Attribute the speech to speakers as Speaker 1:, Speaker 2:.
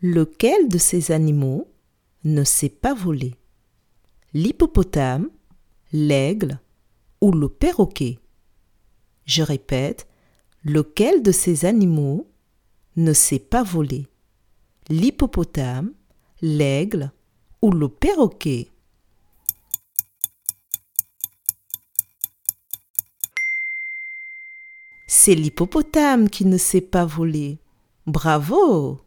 Speaker 1: Lequel de ces animaux ne sait pas voler L'hippopotame, l'aigle ou le perroquet? Je répète, lequel de ces animaux ne sait pas voler L'hippopotame, l'aigle ou le perroquet? C'est l'hippopotame qui ne sait pas voler. Bravo!